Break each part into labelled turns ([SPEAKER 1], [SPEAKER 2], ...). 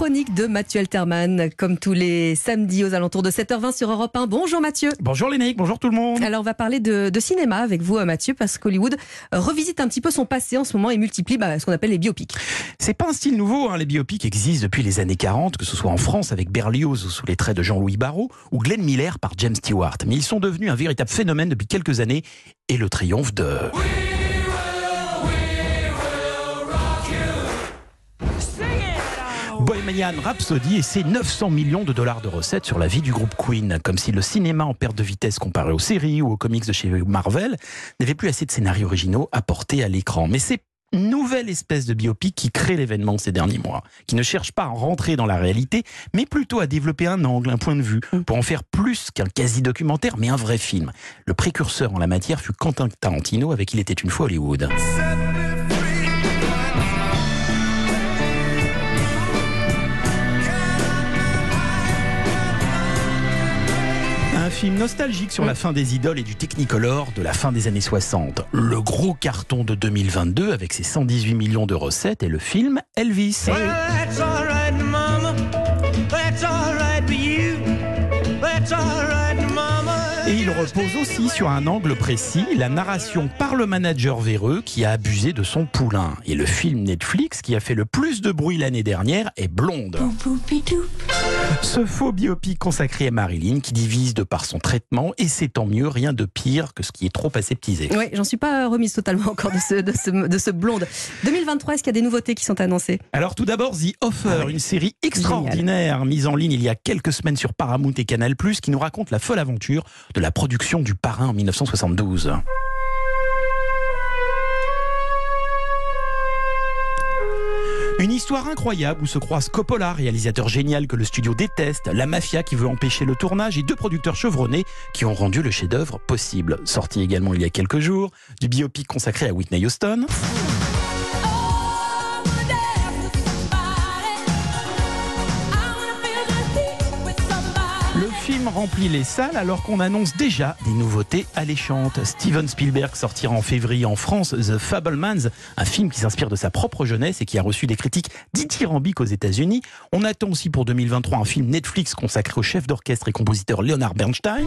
[SPEAKER 1] chronique de Mathieu Alterman, comme tous les samedis aux alentours de 7h20 sur Europe 1. Bonjour Mathieu.
[SPEAKER 2] Bonjour Lénique, bonjour tout le monde.
[SPEAKER 1] Alors on va parler de, de cinéma avec vous Mathieu, parce qu'Hollywood revisite un petit peu son passé en ce moment et multiplie bah, ce qu'on appelle les biopics.
[SPEAKER 2] C'est pas un style nouveau, hein. les biopics existent depuis les années 40, que ce soit en France avec Berlioz sous les traits de Jean-Louis Barrault ou Glenn Miller par James Stewart. Mais ils sont devenus un véritable phénomène depuis quelques années et le triomphe de... Bohemian Rhapsody et ses 900 millions de dollars de recettes sur la vie du groupe Queen. Comme si le cinéma en perte de vitesse comparé aux séries ou aux comics de chez Marvel n'avait plus assez de scénarios originaux à porter à l'écran. Mais c'est nouvelle espèce de biopic qui crée l'événement ces derniers mois, qui ne cherche pas à rentrer dans la réalité, mais plutôt à développer un angle, un point de vue, pour en faire plus qu'un quasi-documentaire, mais un vrai film. Le précurseur en la matière fut Quentin Tarantino avec Il était une fois Hollywood. Film nostalgique sur la fin des idoles et du Technicolor de la fin des années 60. Le gros carton de 2022 avec ses 118 millions de recettes est le film Elvis. Il repose aussi sur un angle précis, la narration par le manager véreux qui a abusé de son poulain. Et le film Netflix qui a fait le plus de bruit l'année dernière est Blonde. Ce faux biopic consacré à Marilyn qui divise de par son traitement et c'est tant mieux, rien de pire que ce qui est trop aseptisé.
[SPEAKER 1] Oui, j'en suis pas remise totalement encore de ce, de ce, de ce blonde. 2023, est-ce qu'il y a des nouveautés qui sont annoncées?
[SPEAKER 2] Alors tout d'abord The Offer, une série extraordinaire mise en ligne il y a quelques semaines sur Paramount et Canal+, qui nous raconte la folle aventure de la production du Parrain en 1972. Une histoire incroyable où se croisent Coppola, réalisateur génial que le studio déteste, la mafia qui veut empêcher le tournage et deux producteurs chevronnés qui ont rendu le chef-d'œuvre possible. Sorti également il y a quelques jours, du biopic consacré à Whitney Houston. Remplit les salles alors qu'on annonce déjà des nouveautés alléchantes. Steven Spielberg sortira en février en France The Fablemans, un film qui s'inspire de sa propre jeunesse et qui a reçu des critiques dithyrambiques aux États-Unis. On attend aussi pour 2023 un film Netflix consacré au chef d'orchestre et compositeur Leonard Bernstein.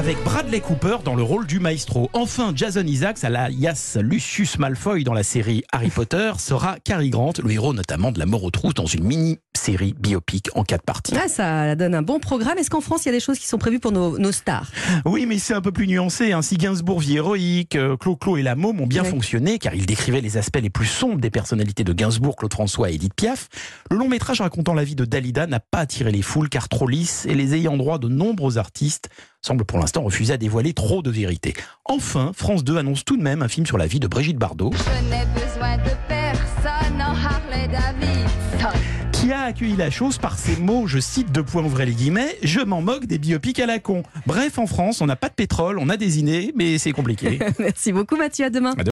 [SPEAKER 2] avec Bradley Cooper dans le rôle du maestro. Enfin, Jason Isaacs, alias Lucius Malfoy dans la série Harry Potter, sera Cary Grant, le héros notamment de La mort aux trousses dans une mini-série biopic en quatre parties.
[SPEAKER 1] Ah, ça donne un bon programme. Est-ce qu'en France, il y a des choses qui sont prévues pour nos, nos stars?
[SPEAKER 2] Oui, mais c'est un peu plus nuancé. Ainsi, Gainsbourg, vie héroïque, Clo-Clo et la môme ont bien fonctionné car ils décrivaient les aspects les plus sombres des personnalités de Gainsbourg, Claude François et Edith Piaf. Le long métrage racontant la vie de Dalida n'a pas attiré les foules car trop lisse et les ayant droit de nombreux artistes semble pour l'instant refuser à dévoiler trop de vérité. Enfin, France 2 annonce tout de même un film sur la vie de Brigitte Bardot. Je a accueilli la chose par ces mots, je cite deux points ouvrez les guillemets, je m'en moque des biopics à la con. Bref, en France, on n'a pas de pétrole, on a des idées, mais c'est compliqué.
[SPEAKER 1] Merci beaucoup Mathieu, à demain. À demain.